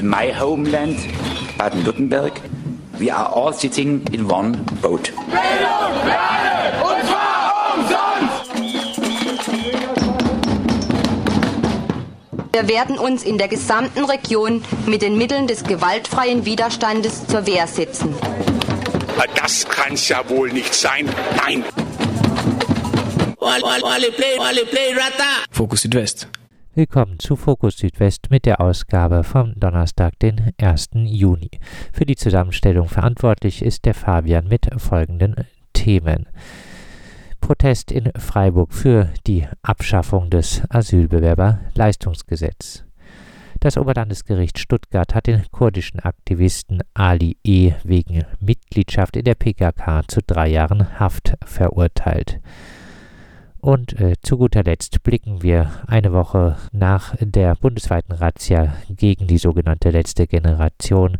in my homeland, Baden-Württemberg, we are all sitting in one boat. Bildung für alle, und zwar umsonst! Wir werden uns in der gesamten Region mit den Mitteln des gewaltfreien Widerstandes zur Wehr setzen. Das kann's ja wohl nicht sein. Nein. Fokus Südwest. Willkommen zu Fokus Südwest mit der Ausgabe vom Donnerstag, den 1. Juni. Für die Zusammenstellung verantwortlich ist der Fabian mit folgenden Themen. Protest in Freiburg für die Abschaffung des Asylbewerberleistungsgesetzes. Das Oberlandesgericht Stuttgart hat den kurdischen Aktivisten Ali E. wegen Mitgliedschaft in der PKK zu drei Jahren Haft verurteilt. Und äh, zu guter Letzt blicken wir eine Woche nach der bundesweiten Razzia gegen die sogenannte letzte Generation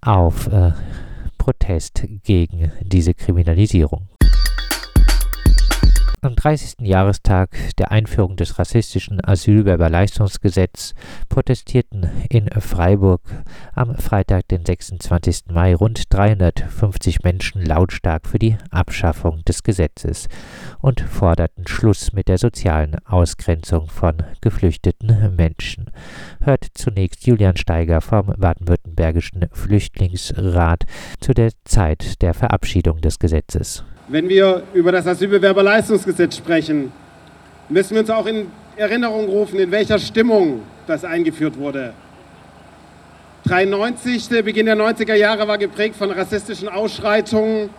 auf äh, Protest gegen diese Kriminalisierung. Am 30. Jahrestag der Einführung des rassistischen Asylbewerberleistungsgesetzes protestierten in Freiburg am Freitag, den 26. Mai, rund 350 Menschen lautstark für die Abschaffung des Gesetzes und forderten Schluss mit der sozialen Ausgrenzung von geflüchteten Menschen. Hört zunächst Julian Steiger vom baden-württembergischen Flüchtlingsrat zu der Zeit der Verabschiedung des Gesetzes. Wenn wir über das Asylbewerberleistungsgesetz sprechen, müssen wir uns auch in Erinnerung rufen, in welcher Stimmung das eingeführt wurde. 93, der Beginn der 90er Jahre war geprägt von rassistischen Ausschreitungen,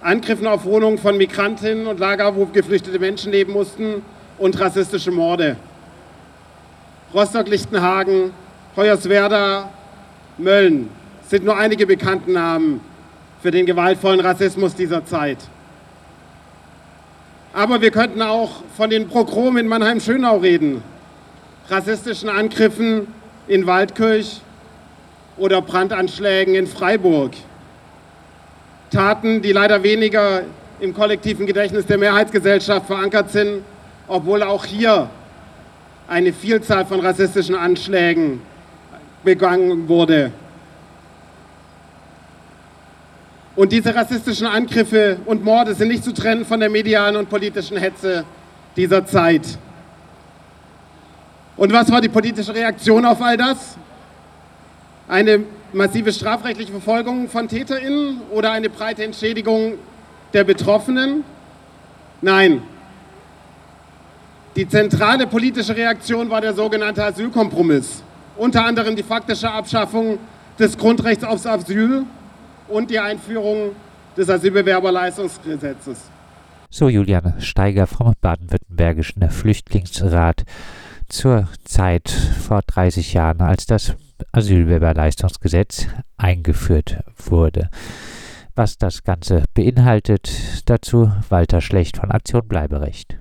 Angriffen auf Wohnungen von Migrantinnen und Lager, wo geflüchtete Menschen leben mussten und rassistische Morde. Rostock-Lichtenhagen, Hoyerswerda, Mölln sind nur einige bekannten Namen für den gewaltvollen Rassismus dieser Zeit. Aber wir könnten auch von den Prochromen in Mannheim-Schönau reden, rassistischen Angriffen in Waldkirch oder Brandanschlägen in Freiburg. Taten, die leider weniger im kollektiven Gedächtnis der Mehrheitsgesellschaft verankert sind, obwohl auch hier eine Vielzahl von rassistischen Anschlägen begangen wurde. Und diese rassistischen Angriffe und Morde sind nicht zu trennen von der medialen und politischen Hetze dieser Zeit. Und was war die politische Reaktion auf all das? Eine massive strafrechtliche Verfolgung von TäterInnen oder eine breite Entschädigung der Betroffenen? Nein. Die zentrale politische Reaktion war der sogenannte Asylkompromiss. Unter anderem die faktische Abschaffung des Grundrechts aufs Asyl und die Einführung des Asylbewerberleistungsgesetzes. So Julian Steiger vom baden-württembergischen Flüchtlingsrat zur Zeit vor 30 Jahren, als das Asylbewerberleistungsgesetz eingeführt wurde. Was das Ganze beinhaltet, dazu Walter Schlecht von Aktion Bleiberecht.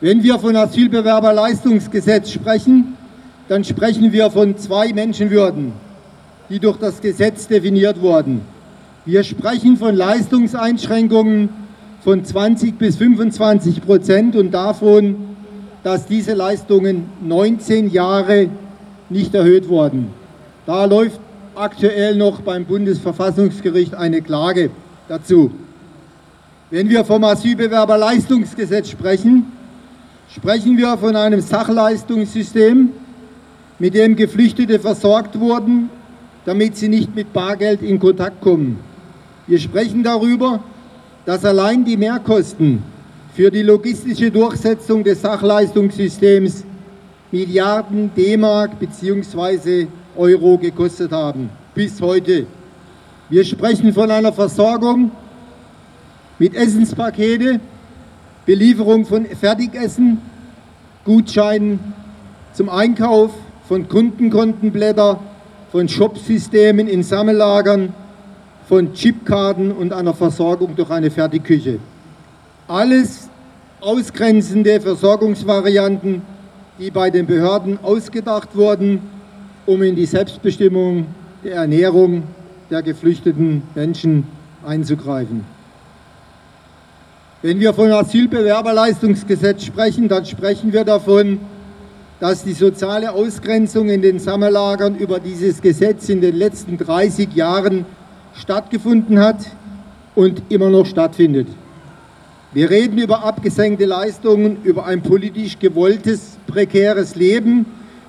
Wenn wir von Asylbewerberleistungsgesetz sprechen, dann sprechen wir von zwei Menschenwürden, die durch das Gesetz definiert wurden. Wir sprechen von Leistungseinschränkungen von 20 bis 25 Prozent und davon, dass diese Leistungen 19 Jahre nicht erhöht wurden. Da läuft aktuell noch beim Bundesverfassungsgericht eine Klage dazu. Wenn wir vom Asylbewerberleistungsgesetz sprechen, sprechen wir von einem Sachleistungssystem, mit dem Geflüchtete versorgt wurden, damit sie nicht mit Bargeld in Kontakt kommen. Wir sprechen darüber, dass allein die Mehrkosten für die logistische Durchsetzung des Sachleistungssystems Milliarden D-Mark bzw. Euro gekostet haben, bis heute. Wir sprechen von einer Versorgung mit Essenspakete, Belieferung von Fertigessen, Gutscheinen zum Einkauf, von Kundenkontenblätter, von Shopsystemen in Sammellagern, von Chipkarten und einer Versorgung durch eine Fertigküche. Alles ausgrenzende Versorgungsvarianten, die bei den Behörden ausgedacht wurden, um in die Selbstbestimmung der Ernährung der geflüchteten Menschen einzugreifen. Wenn wir von Asylbewerberleistungsgesetz sprechen, dann sprechen wir davon, dass die soziale Ausgrenzung in den Sommerlagern über dieses Gesetz in den letzten 30 Jahren stattgefunden hat und immer noch stattfindet. Wir reden über abgesenkte Leistungen, über ein politisch gewolltes, prekäres Leben,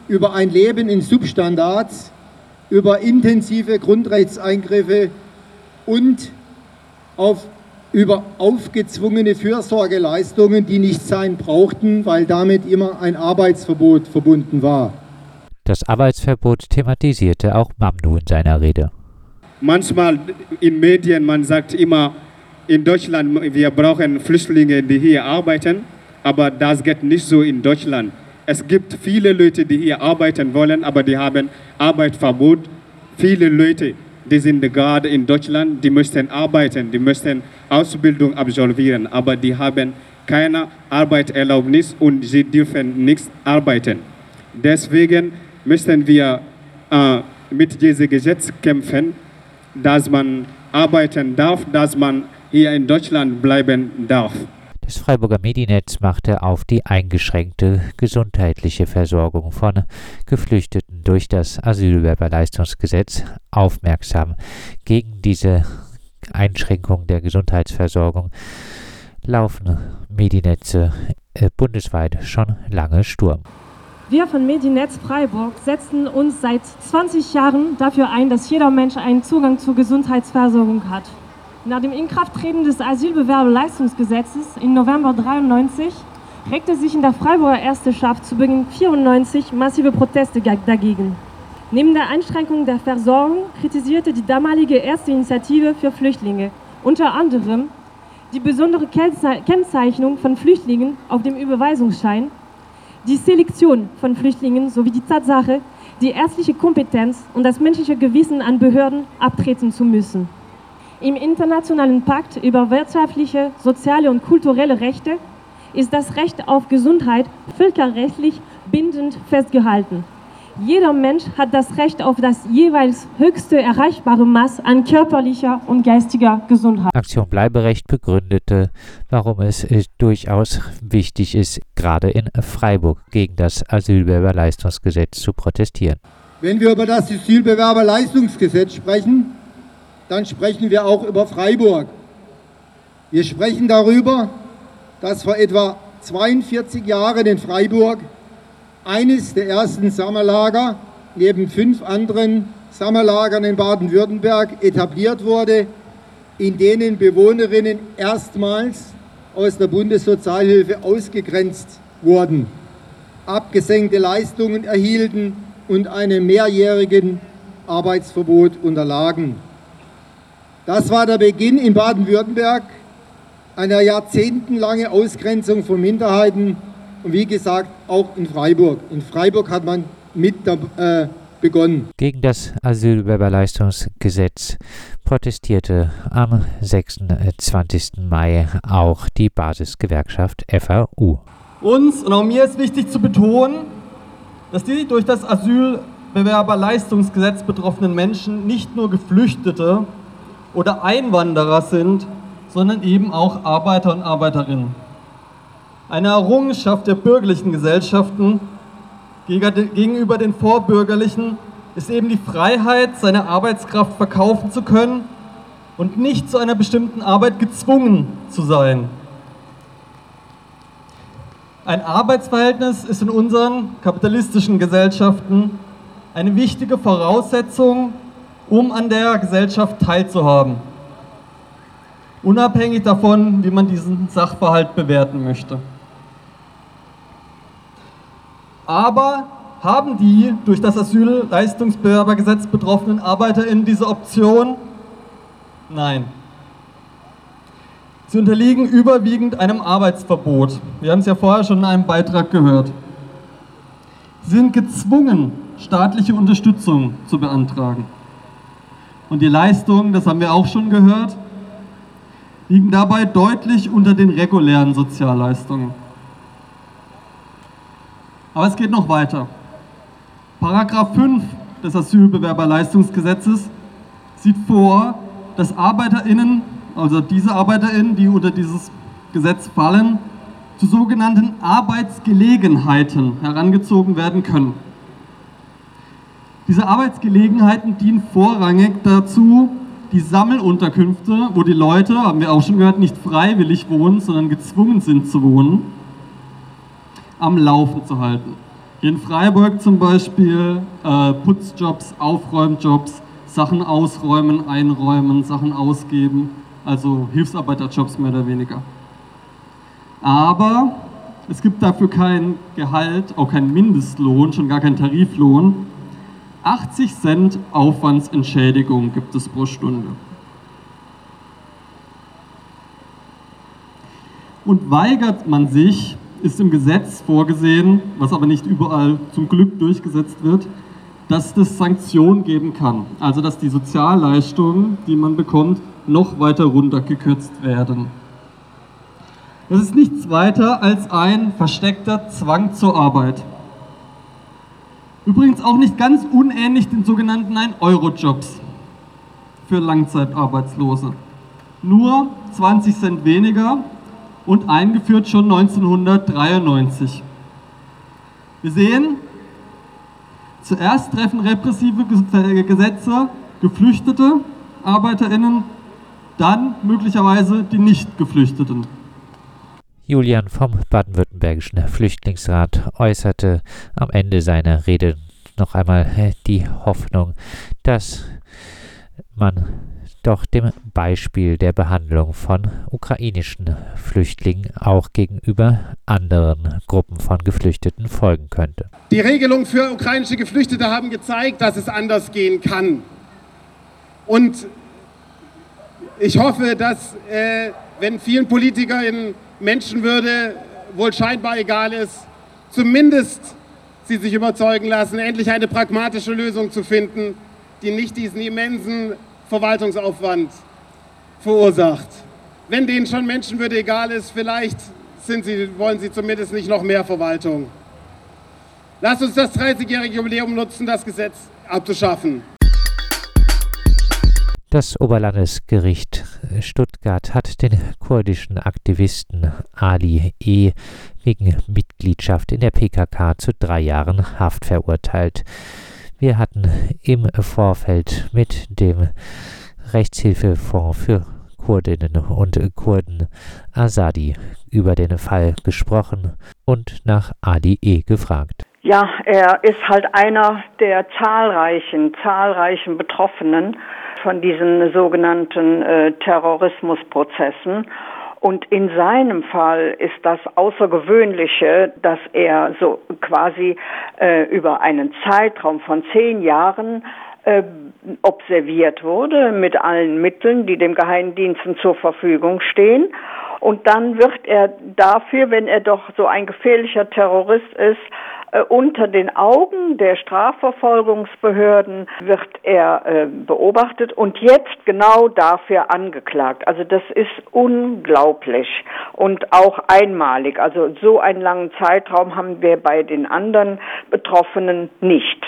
über ein Leben in Substandards, über intensive Grundrechtseingriffe und auf, über aufgezwungene Fürsorgeleistungen, die nicht sein brauchten, weil damit immer ein Arbeitsverbot verbunden war. Das Arbeitsverbot thematisierte auch Mamnu in seiner Rede. Manchmal in Medien, man sagt immer, in Deutschland, wir brauchen Flüchtlinge, die hier arbeiten, aber das geht nicht so in Deutschland. Es gibt viele Leute, die hier arbeiten wollen, aber die haben Arbeitsverbot. Viele Leute, die sind gerade in Deutschland, die möchten arbeiten, die möchten Ausbildung absolvieren, aber die haben keine Arbeitserlaubnis und sie dürfen nichts arbeiten. Deswegen müssen wir äh, mit diesem Gesetz kämpfen, dass man arbeiten darf, dass man hier in Deutschland bleiben darf. Das Freiburger Medinetz machte auf die eingeschränkte gesundheitliche Versorgung von Geflüchteten durch das Asylbewerberleistungsgesetz aufmerksam. Gegen diese Einschränkung der Gesundheitsversorgung laufen Medinetze äh, bundesweit schon lange Sturm. Wir von Medinetz Freiburg setzen uns seit 20 Jahren dafür ein, dass jeder Mensch einen Zugang zur Gesundheitsversorgung hat. Nach dem Inkrafttreten des Asylbewerberleistungsgesetzes im November 1993 regte sich in der Freiburger Ersteschaft zu Beginn 94 massive Proteste dagegen. Neben der Einschränkung der Versorgung kritisierte die damalige Erste Initiative für Flüchtlinge unter anderem die besondere Kennzeichnung von Flüchtlingen auf dem Überweisungsschein, die Selektion von Flüchtlingen sowie die Tatsache, die ärztliche Kompetenz und das menschliche Gewissen an Behörden abtreten zu müssen. Im Internationalen Pakt über wirtschaftliche, soziale und kulturelle Rechte ist das Recht auf Gesundheit völkerrechtlich bindend festgehalten. Jeder Mensch hat das Recht auf das jeweils höchste erreichbare Maß an körperlicher und geistiger Gesundheit. Aktion Bleiberecht begründete, warum es durchaus wichtig ist, gerade in Freiburg gegen das Asylbewerberleistungsgesetz zu protestieren. Wenn wir über das Asylbewerberleistungsgesetz sprechen, dann sprechen wir auch über Freiburg. Wir sprechen darüber, dass vor etwa 42 Jahren in Freiburg eines der ersten Sommerlager neben fünf anderen Sommerlagern in Baden-Württemberg etabliert wurde, in denen Bewohnerinnen erstmals aus der Bundessozialhilfe ausgegrenzt wurden, abgesenkte Leistungen erhielten und einem mehrjährigen Arbeitsverbot unterlagen. Das war der Beginn in Baden-Württemberg einer jahrzehntelangen Ausgrenzung von Minderheiten und wie gesagt auch in Freiburg. In Freiburg hat man mit äh, begonnen. Gegen das Asylbewerberleistungsgesetz protestierte am 26. Mai auch die Basisgewerkschaft FAU. Uns und auch mir ist wichtig zu betonen, dass die durch das Asylbewerberleistungsgesetz betroffenen Menschen nicht nur Geflüchtete oder Einwanderer sind, sondern eben auch Arbeiter und Arbeiterinnen. Eine Errungenschaft der bürgerlichen Gesellschaften gegenüber den vorbürgerlichen ist eben die Freiheit, seine Arbeitskraft verkaufen zu können und nicht zu einer bestimmten Arbeit gezwungen zu sein. Ein Arbeitsverhältnis ist in unseren kapitalistischen Gesellschaften eine wichtige Voraussetzung um an der Gesellschaft teilzuhaben. Unabhängig davon, wie man diesen Sachverhalt bewerten möchte. Aber haben die durch das Asylleistungsbewerbergesetz betroffenen ArbeiterInnen diese Option? Nein. Sie unterliegen überwiegend einem Arbeitsverbot. Wir haben es ja vorher schon in einem Beitrag gehört. Sie sind gezwungen, staatliche Unterstützung zu beantragen. Und die Leistungen, das haben wir auch schon gehört, liegen dabei deutlich unter den regulären Sozialleistungen. Aber es geht noch weiter. Paragraph 5 des Asylbewerberleistungsgesetzes sieht vor, dass ArbeiterInnen, also diese ArbeiterInnen, die unter dieses Gesetz fallen, zu sogenannten Arbeitsgelegenheiten herangezogen werden können. Diese Arbeitsgelegenheiten dienen vorrangig dazu, die Sammelunterkünfte, wo die Leute, haben wir auch schon gehört, nicht freiwillig wohnen, sondern gezwungen sind zu wohnen, am Laufen zu halten. Hier in Freiburg zum Beispiel äh, Putzjobs, Aufräumjobs, Sachen ausräumen, einräumen, Sachen ausgeben, also Hilfsarbeiterjobs mehr oder weniger. Aber es gibt dafür kein Gehalt, auch kein Mindestlohn, schon gar kein Tariflohn. 80 Cent Aufwandsentschädigung gibt es pro Stunde. Und weigert man sich, ist im Gesetz vorgesehen, was aber nicht überall zum Glück durchgesetzt wird, dass es Sanktionen geben kann. Also dass die Sozialleistungen, die man bekommt, noch weiter runtergekürzt werden. Das ist nichts weiter als ein versteckter Zwang zur Arbeit. Übrigens auch nicht ganz unähnlich den sogenannten 1-Euro-Jobs für Langzeitarbeitslose. Nur 20 Cent weniger und eingeführt schon 1993. Wir sehen, zuerst treffen repressive Gesetze Geflüchtete, Arbeiterinnen, dann möglicherweise die Nicht-Geflüchteten. Julian vom Baden-Württembergischen Flüchtlingsrat äußerte am Ende seiner Rede noch einmal die Hoffnung, dass man doch dem Beispiel der Behandlung von ukrainischen Flüchtlingen auch gegenüber anderen Gruppen von Geflüchteten folgen könnte. Die Regelungen für ukrainische Geflüchtete haben gezeigt, dass es anders gehen kann. Und ich hoffe, dass, äh, wenn vielen Politikern Menschenwürde wohl scheinbar egal ist, zumindest sie sich überzeugen lassen, endlich eine pragmatische Lösung zu finden, die nicht diesen immensen Verwaltungsaufwand verursacht. Wenn denen schon Menschenwürde egal ist, vielleicht sie, wollen sie zumindest nicht noch mehr Verwaltung. Lass uns das 30-jährige Jubiläum nutzen, das Gesetz abzuschaffen. Das Oberlandesgericht Stuttgart hat den kurdischen Aktivisten Ali E. wegen Mitgliedschaft in der PKK zu drei Jahren Haft verurteilt. Wir hatten im Vorfeld mit dem Rechtshilfefonds für Kurdinnen und Kurden Asadi über den Fall gesprochen und nach Ali E. gefragt. Ja, er ist halt einer der zahlreichen, zahlreichen Betroffenen von diesen sogenannten äh, Terrorismusprozessen. Und in seinem Fall ist das Außergewöhnliche, dass er so quasi äh, über einen Zeitraum von zehn Jahren äh, observiert wurde mit allen Mitteln, die dem Geheimdiensten zur Verfügung stehen. Und dann wird er dafür, wenn er doch so ein gefährlicher Terrorist ist, unter den Augen der Strafverfolgungsbehörden wird er äh, beobachtet und jetzt genau dafür angeklagt. Also das ist unglaublich und auch einmalig. Also so einen langen Zeitraum haben wir bei den anderen Betroffenen nicht.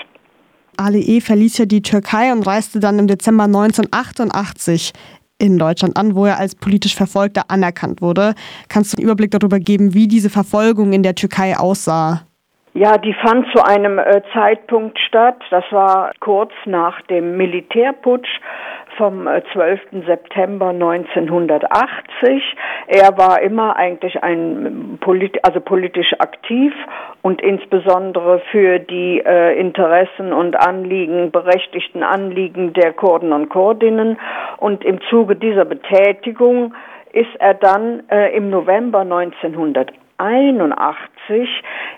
Ali E. verließ ja die Türkei und reiste dann im Dezember 1988 in Deutschland an, wo er als politisch Verfolgter anerkannt wurde. Kannst du einen Überblick darüber geben, wie diese Verfolgung in der Türkei aussah? Ja, die fand zu einem äh, Zeitpunkt statt. Das war kurz nach dem Militärputsch vom 12. Äh, September 1980. Er war immer eigentlich ein polit also politisch aktiv und insbesondere für die äh, Interessen und Anliegen, berechtigten Anliegen der Kurden und Kurdinnen. Und im Zuge dieser Betätigung ist er dann äh, im November 1980 1981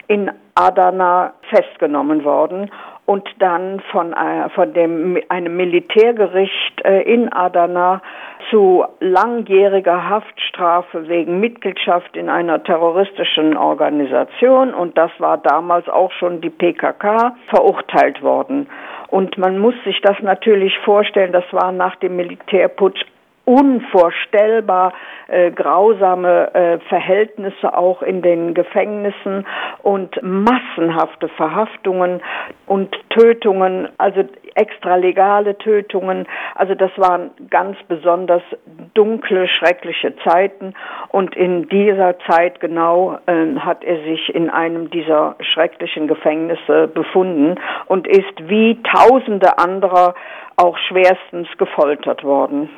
in Adana festgenommen worden und dann von, äh, von dem, einem Militärgericht äh, in Adana zu langjähriger Haftstrafe wegen Mitgliedschaft in einer terroristischen Organisation und das war damals auch schon die PKK verurteilt worden. Und man muss sich das natürlich vorstellen, das war nach dem Militärputsch unvorstellbar äh, grausame äh, Verhältnisse auch in den Gefängnissen und massenhafte Verhaftungen und Tötungen. Also extralegale Tötungen. Also das waren ganz besonders dunkle, schreckliche Zeiten. Und in dieser Zeit genau äh, hat er sich in einem dieser schrecklichen Gefängnisse befunden und ist wie tausende anderer auch schwerstens gefoltert worden.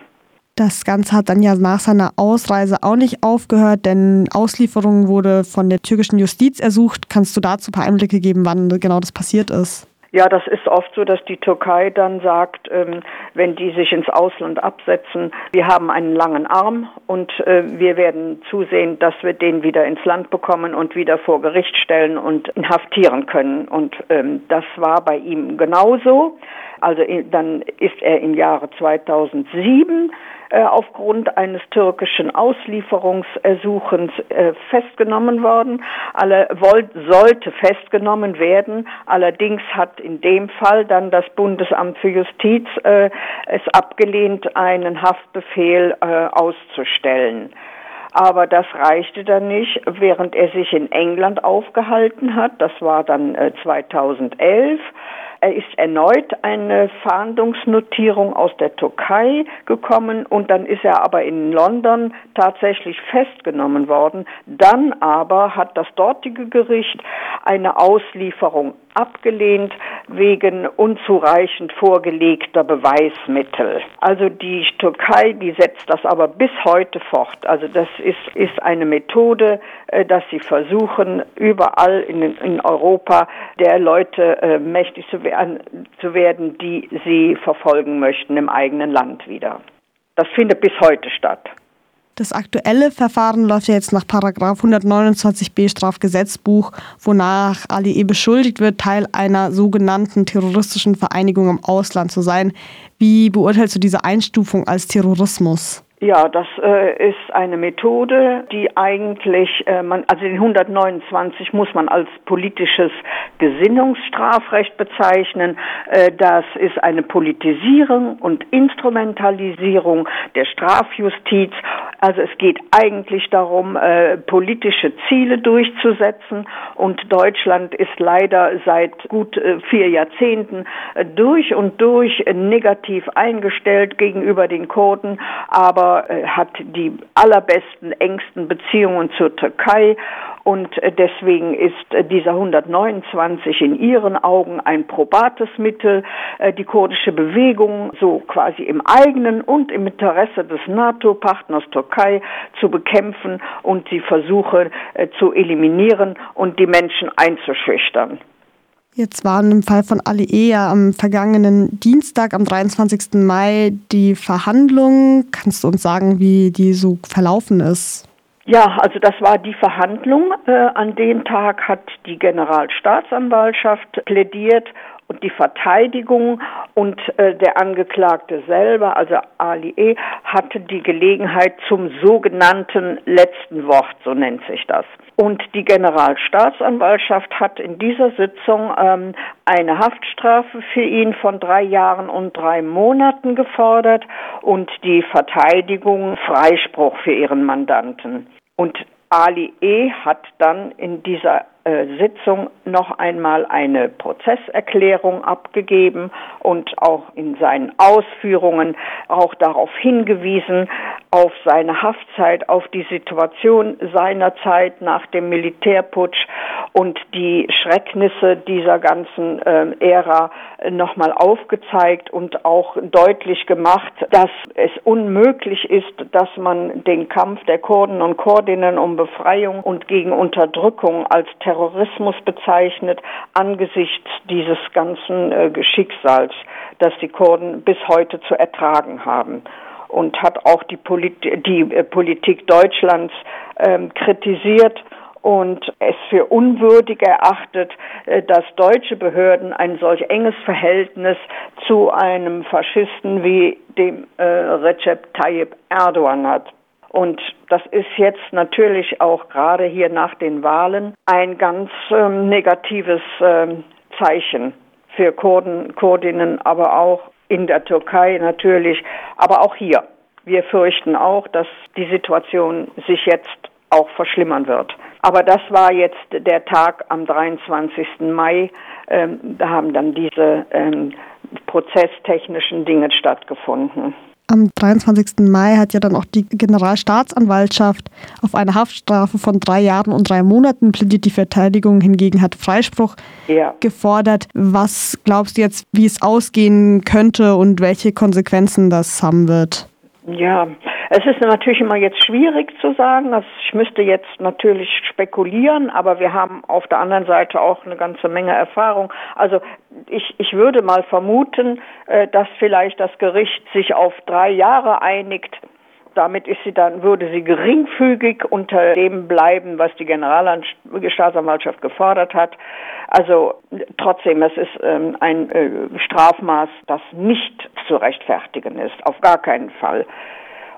Das Ganze hat dann ja nach seiner Ausreise auch nicht aufgehört, denn Auslieferung wurde von der türkischen Justiz ersucht. Kannst du dazu ein paar Einblicke geben, wann genau das passiert ist? Ja, das ist oft so, dass die Türkei dann sagt, ähm, wenn die sich ins Ausland absetzen, wir haben einen langen Arm und äh, wir werden zusehen, dass wir den wieder ins Land bekommen und wieder vor Gericht stellen und inhaftieren können. Und ähm, das war bei ihm genauso. Also dann ist er im Jahre 2007 äh, aufgrund eines türkischen Auslieferungsersuchens äh, festgenommen worden. Alle sollte festgenommen werden. Allerdings hat in dem Fall dann das Bundesamt für Justiz äh, es abgelehnt, einen Haftbefehl äh, auszustellen. Aber das reichte dann nicht, während er sich in England aufgehalten hat. Das war dann äh, 2011 er ist erneut eine Fahndungsnotierung aus der Türkei gekommen und dann ist er aber in London tatsächlich festgenommen worden. Dann aber hat das dortige Gericht eine Auslieferung abgelehnt wegen unzureichend vorgelegter Beweismittel. Also die Türkei, die setzt das aber bis heute fort. Also das ist, ist eine Methode, äh, dass sie versuchen, überall in, in Europa der Leute äh, mächtig zu werden, zu werden, die sie verfolgen möchten im eigenen Land wieder. Das findet bis heute statt. Das aktuelle Verfahren läuft ja jetzt nach 129b Strafgesetzbuch, wonach Ali E. beschuldigt wird, Teil einer sogenannten terroristischen Vereinigung im Ausland zu sein. Wie beurteilst du diese Einstufung als Terrorismus? Ja, das äh, ist eine Methode, die eigentlich, äh, man, also den 129 muss man als politisches Gesinnungsstrafrecht bezeichnen. Äh, das ist eine Politisierung und Instrumentalisierung der Strafjustiz. Also es geht eigentlich darum, äh, politische Ziele durchzusetzen. Und Deutschland ist leider seit gut äh, vier Jahrzehnten äh, durch und durch negativ eingestellt gegenüber den Kurden. Aber äh, hat die allerbesten, engsten Beziehungen zur Türkei und äh, deswegen ist äh, dieser 129 in ihren Augen ein probates Mittel, die kurdische Bewegung so quasi im eigenen und im Interesse des NATO-Partners Türkei zu bekämpfen und die Versuche zu eliminieren und die Menschen einzuschüchtern. Jetzt waren im Fall von Ali E. ja am vergangenen Dienstag, am 23. Mai, die Verhandlungen. Kannst du uns sagen, wie die so verlaufen ist? Ja, also das war die Verhandlung. Äh, an dem Tag hat die Generalstaatsanwaltschaft plädiert und die Verteidigung und äh, der Angeklagte selber, also Ali E., hatte die Gelegenheit zum sogenannten letzten Wort, so nennt sich das. Und die Generalstaatsanwaltschaft hat in dieser Sitzung ähm, eine Haftstrafe für ihn von drei Jahren und drei Monaten gefordert und die Verteidigung Freispruch für ihren Mandanten. Und Ali E. hat dann in dieser Sitzung noch einmal eine Prozesserklärung abgegeben und auch in seinen Ausführungen auch darauf hingewiesen, auf seine Haftzeit, auf die Situation seiner Zeit nach dem Militärputsch und die Schrecknisse dieser ganzen äh, Ära nochmal aufgezeigt und auch deutlich gemacht, dass es unmöglich ist, dass man den Kampf der Kurden und Kurdinnen um Befreiung und gegen Unterdrückung als Terrorismus bezeichnet angesichts dieses ganzen äh, Geschicksals, das die Kurden bis heute zu ertragen haben und hat auch die, Polit die äh, Politik Deutschlands ähm, kritisiert und es für unwürdig erachtet, äh, dass deutsche Behörden ein solch enges Verhältnis zu einem Faschisten wie dem äh, Recep Tayyip Erdogan hat. Und das ist jetzt natürlich auch gerade hier nach den Wahlen ein ganz ähm, negatives ähm, Zeichen für Kurden, Kurdinnen, aber auch in der Türkei natürlich, aber auch hier. Wir fürchten auch, dass die Situation sich jetzt auch verschlimmern wird. Aber das war jetzt der Tag am 23. Mai. Ähm, da haben dann diese ähm, prozesstechnischen Dingen stattgefunden. Am 23. Mai hat ja dann auch die Generalstaatsanwaltschaft auf eine Haftstrafe von drei Jahren und drei Monaten plädiert. Die Verteidigung hingegen hat Freispruch ja. gefordert. Was glaubst du jetzt, wie es ausgehen könnte und welche Konsequenzen das haben wird? Ja, es ist natürlich immer jetzt schwierig zu sagen. Also ich müsste jetzt natürlich spekulieren, aber wir haben auf der anderen Seite auch eine ganze Menge Erfahrung. Also ich, ich würde mal vermuten, äh, dass vielleicht das Gericht sich auf drei Jahre einigt. Damit ist sie dann, würde sie geringfügig unter dem bleiben, was die Generalstaatsanwaltschaft gefordert hat. Also trotzdem, es ist ähm, ein äh, Strafmaß, das nicht zu rechtfertigen ist, auf gar keinen Fall.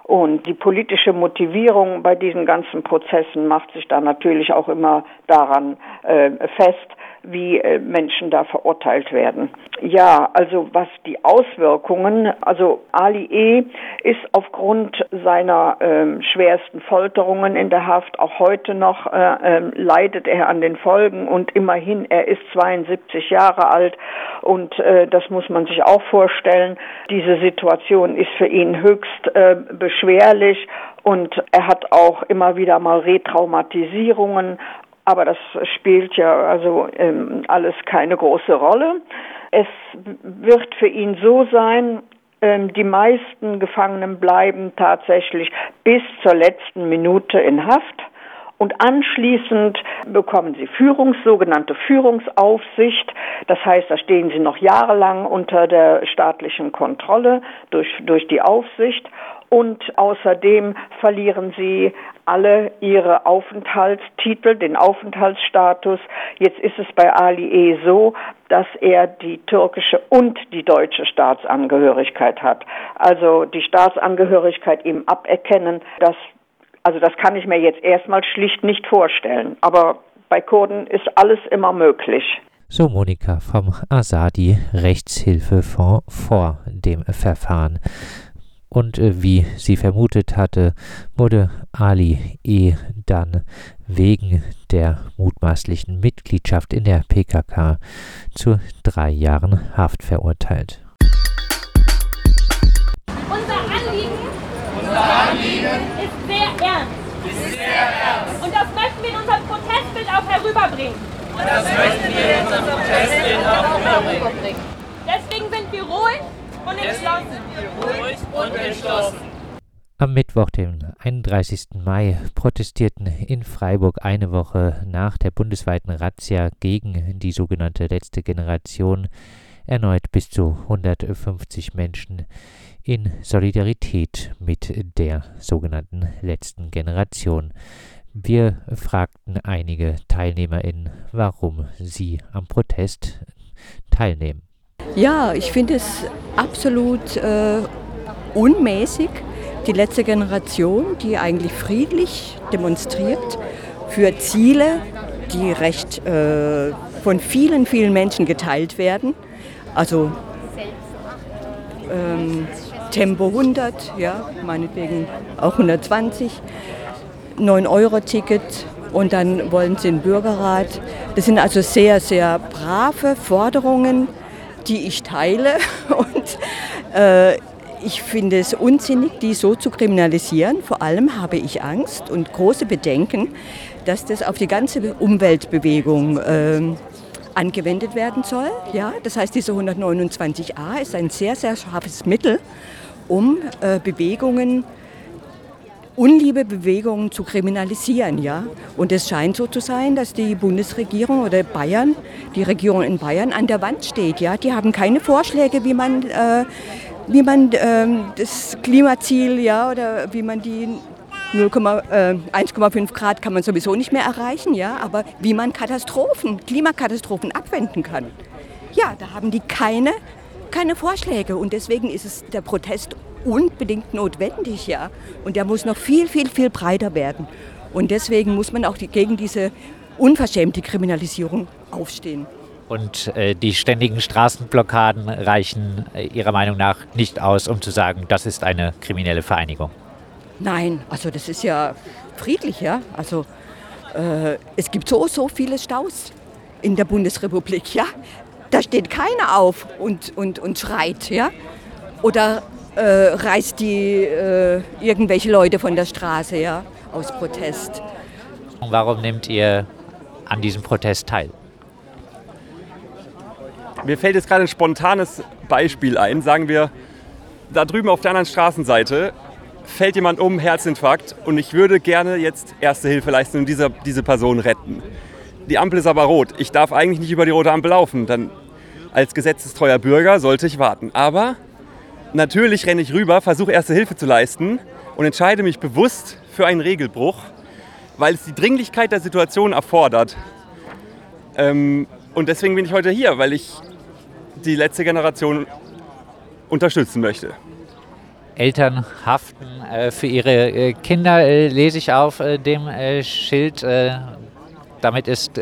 Und die politische Motivierung bei diesen ganzen Prozessen macht sich da natürlich auch immer daran äh, fest, wie äh, Menschen da verurteilt werden. Ja, also was die Auswirkungen, also Ali E. ist aufgrund seiner ähm, schwersten Folterungen in der Haft auch heute noch äh, ähm, leidet er an den Folgen und immerhin er ist 72 Jahre alt und äh, das muss man sich auch vorstellen. Diese Situation ist für ihn höchst äh, beschwerlich und er hat auch immer wieder mal Retraumatisierungen aber das spielt ja also ähm, alles keine große Rolle. Es wird für ihn so sein, ähm, die meisten Gefangenen bleiben tatsächlich bis zur letzten Minute in Haft. Und anschließend bekommen sie Führungs, sogenannte Führungsaufsicht. Das heißt, da stehen sie noch jahrelang unter der staatlichen Kontrolle durch, durch die Aufsicht und außerdem verlieren sie alle ihre Aufenthaltstitel, den Aufenthaltsstatus. Jetzt ist es bei Ali E so, dass er die türkische und die deutsche Staatsangehörigkeit hat. Also die Staatsangehörigkeit ihm aberkennen, das, also das kann ich mir jetzt erstmal schlicht nicht vorstellen. Aber bei Kurden ist alles immer möglich. So Monika vom Asadi Rechtshilfefonds vor dem Verfahren und äh, wie sie vermutet hatte, wurde Ali E. dann wegen der mutmaßlichen Mitgliedschaft in der PKK zu drei Jahren Haft verurteilt. Unser Anliegen, Unser Anliegen ist sehr ernst. Ist sehr ernst. Und das möchten wir in unserem Protestbild auch herüberbringen. Und das möchten wir in unserem Protestbild auch herüberbringen. Deswegen sind wir ruhig und entschlossen. Ruhig und entschlossen. Am Mittwoch, dem 31. Mai, protestierten in Freiburg eine Woche nach der bundesweiten Razzia gegen die sogenannte letzte Generation erneut bis zu 150 Menschen in Solidarität mit der sogenannten letzten Generation. Wir fragten einige TeilnehmerInnen, warum sie am Protest teilnehmen. Ja, ich finde es absolut äh, unmäßig, die letzte Generation, die eigentlich friedlich demonstriert für Ziele, die recht äh, von vielen, vielen Menschen geteilt werden. Also ähm, Tempo 100, ja, meinetwegen auch 120, 9-Euro-Ticket und dann wollen sie einen Bürgerrat. Das sind also sehr, sehr brave Forderungen die ich teile. Und äh, ich finde es unsinnig, die so zu kriminalisieren. Vor allem habe ich Angst und große Bedenken, dass das auf die ganze Umweltbewegung äh, angewendet werden soll. Ja, das heißt, diese 129a ist ein sehr, sehr scharfes Mittel, um äh, Bewegungen Unliebebewegungen zu kriminalisieren. Ja? Und es scheint so zu sein, dass die Bundesregierung oder Bayern, die Regierung in Bayern an der Wand steht. Ja? Die haben keine Vorschläge, wie man, äh, wie man äh, das Klimaziel ja, oder wie man die 1,5 äh, Grad kann man sowieso nicht mehr erreichen, ja, aber wie man Katastrophen, Klimakatastrophen abwenden kann. Ja, da haben die keine, keine Vorschläge und deswegen ist es der Protest unbedingt notwendig, ja. Und der muss noch viel, viel, viel breiter werden. Und deswegen muss man auch die, gegen diese unverschämte Kriminalisierung aufstehen. Und äh, die ständigen Straßenblockaden reichen äh, Ihrer Meinung nach nicht aus, um zu sagen, das ist eine kriminelle Vereinigung? Nein, also das ist ja friedlich, ja. Also äh, es gibt so, so viele Staus in der Bundesrepublik, ja. Da steht keiner auf und, und, und schreit, ja? Oder äh, reißt die irgendwelche Leute von der Straße, ja, aus Protest. Warum nehmt ihr an diesem Protest teil? Mir fällt jetzt gerade ein spontanes Beispiel ein. Sagen wir, da drüben auf der anderen Straßenseite fällt jemand um, Herzinfarkt, und ich würde gerne jetzt Erste Hilfe leisten und diese, diese Person retten. Die Ampel ist aber rot. Ich darf eigentlich nicht über die rote Ampel laufen. Dann als gesetzestreuer Bürger sollte ich warten. Aber natürlich renne ich rüber, versuche Erste Hilfe zu leisten und entscheide mich bewusst für einen Regelbruch, weil es die Dringlichkeit der Situation erfordert. Ähm, und deswegen bin ich heute hier, weil ich die letzte Generation unterstützen möchte. Eltern haften äh, für ihre äh, Kinder, äh, lese ich auf äh, dem äh, Schild. Äh, damit ist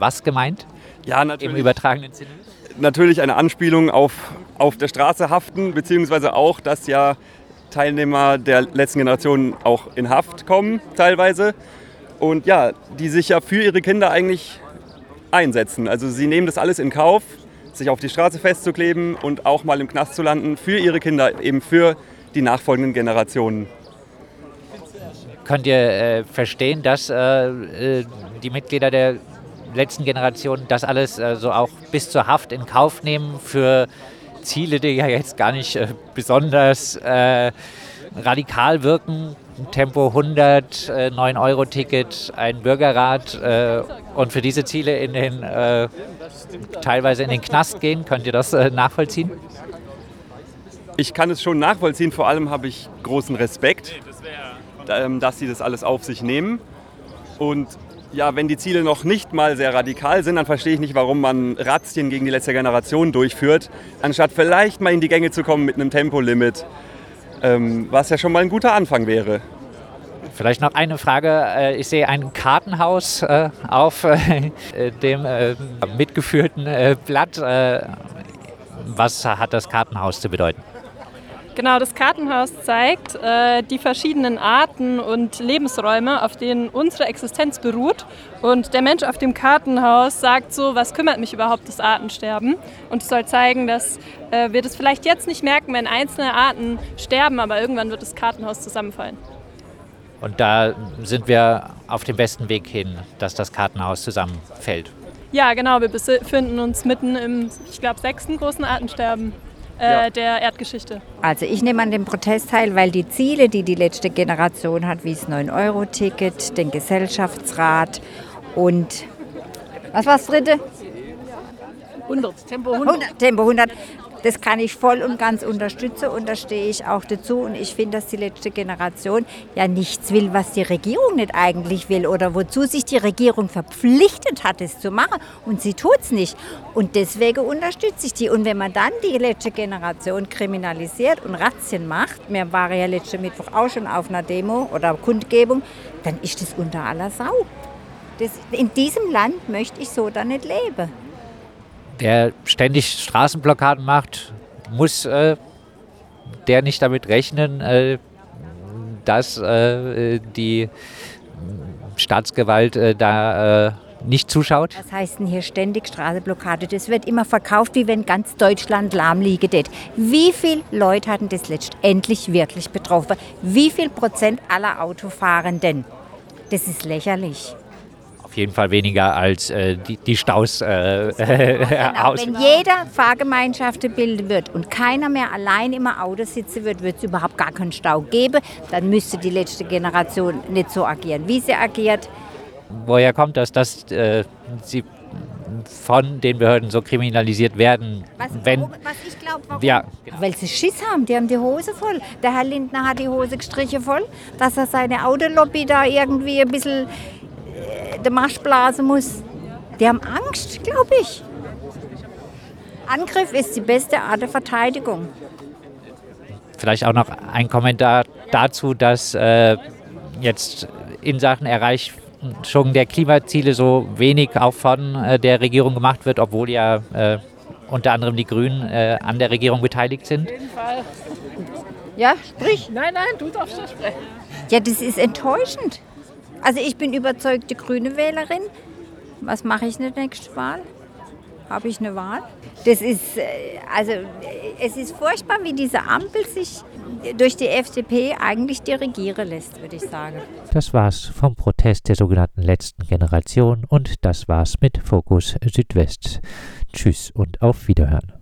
was gemeint? Ja, natürlich. Im übertragenen Sinne? Natürlich eine Anspielung auf, auf der Straße haften, beziehungsweise auch, dass ja Teilnehmer der letzten Generation auch in Haft kommen, teilweise. Und ja, die sich ja für ihre Kinder eigentlich einsetzen. Also sie nehmen das alles in Kauf, sich auf die Straße festzukleben und auch mal im Knast zu landen für ihre Kinder, eben für die nachfolgenden Generationen. Könnt ihr äh, verstehen, dass äh, äh, die Mitglieder der letzten Generation das alles äh, so auch bis zur Haft in Kauf nehmen für Ziele, die ja jetzt gar nicht äh, besonders äh, radikal wirken? Tempo 100, 9-Euro-Ticket, ein Bürgerrat und für diese Ziele in den, teilweise in den Knast gehen. Könnt ihr das nachvollziehen? ich kann es schon nachvollziehen. Vor allem habe ich großen Respekt, ähm, dass sie das alles auf sich nehmen. Und ja, wenn die Ziele noch nicht mal sehr radikal sind, dann verstehe ich nicht, warum man Razzien gegen die letzte Generation durchführt, anstatt vielleicht mal in die Gänge zu kommen mit einem Tempolimit, ähm, was ja schon mal ein guter Anfang wäre. Vielleicht noch eine Frage. Äh, ich sehe ein Kartenhaus äh, auf äh, dem mitgeführten Blatt. Was hat das Kartenhaus zu bedeuten? Genau, das Kartenhaus zeigt äh, die verschiedenen Arten und Lebensräume, auf denen unsere Existenz beruht. Und der Mensch auf dem Kartenhaus sagt so, was kümmert mich überhaupt das Artensterben? Und es soll zeigen, dass äh, wir das vielleicht jetzt nicht merken, wenn einzelne Arten sterben, aber irgendwann wird das Kartenhaus zusammenfallen. Und da sind wir auf dem besten Weg hin, dass das Kartenhaus zusammenfällt. Ja, genau. Wir befinden uns mitten im, ich glaube, sechsten großen Artensterben ja. der Erdgeschichte. Also ich nehme an dem Protest teil, weil die Ziele, die die letzte Generation hat, wie das 9-Euro-Ticket, den Gesellschaftsrat und was war das dritte? 100, Tempo 100. 100 Tempo 100 das kann ich voll und ganz unterstützen und da stehe ich auch dazu. Und ich finde, dass die letzte Generation ja nichts will, was die Regierung nicht eigentlich will oder wozu sich die Regierung verpflichtet hat, es zu machen. Und sie tut es nicht. Und deswegen unterstütze ich die. Und wenn man dann die letzte Generation kriminalisiert und Razzien macht, wir waren ja letzten Mittwoch auch schon auf einer Demo oder Kundgebung, dann ist das unter aller Sau. Das, in diesem Land möchte ich so da nicht leben der ständig Straßenblockaden macht, muss äh, der nicht damit rechnen, äh, dass äh, die Staatsgewalt äh, da äh, nicht zuschaut? Was heißt denn hier ständig Straßenblockade? Das wird immer verkauft, wie wenn ganz Deutschland lahm liege. Wie viele Leute hatten das letztendlich wirklich betroffen? Wie viel Prozent aller Autofahrenden? Das ist lächerlich auf jeden Fall weniger als äh, die, die, Staus äh, genau, aus. Wenn jeder Fahrgemeinschaft bilden wird und keiner mehr allein im Auto sitzen wird, wird es überhaupt gar keinen Stau geben. Dann müsste die letzte Generation nicht so agieren, wie sie agiert. Woher kommt das, dass äh, sie von den Behörden so kriminalisiert werden. Was, wenn, warum, was ich glaube, warum? Ja, genau. Weil sie Schiss haben, die haben die Hose voll. Der Herr Lindner hat die Hose gestrichen voll, dass er seine Autolobby da irgendwie ein bisschen der Marsch blasen muss. Die haben Angst, glaube ich. Angriff ist die beste Art der Verteidigung. Vielleicht auch noch ein Kommentar dazu, dass äh, jetzt in Sachen Erreichung der Klimaziele so wenig auch von äh, der Regierung gemacht wird, obwohl ja äh, unter anderem die Grünen äh, an der Regierung beteiligt sind. Auf jeden Fall. Ja, sprich. Nein, nein, du darfst ja sprechen. Ja, das ist enttäuschend. Also ich bin überzeugte grüne Wählerin. Was mache ich in der nächsten Wahl? habe ich eine Wahl. Das ist, äh, also, es ist furchtbar, wie diese Ampel sich durch die FDP eigentlich dirigieren lässt, würde ich sagen. Das war's vom Protest der sogenannten letzten Generation und das war's mit Fokus Südwest. Tschüss und auf Wiederhören.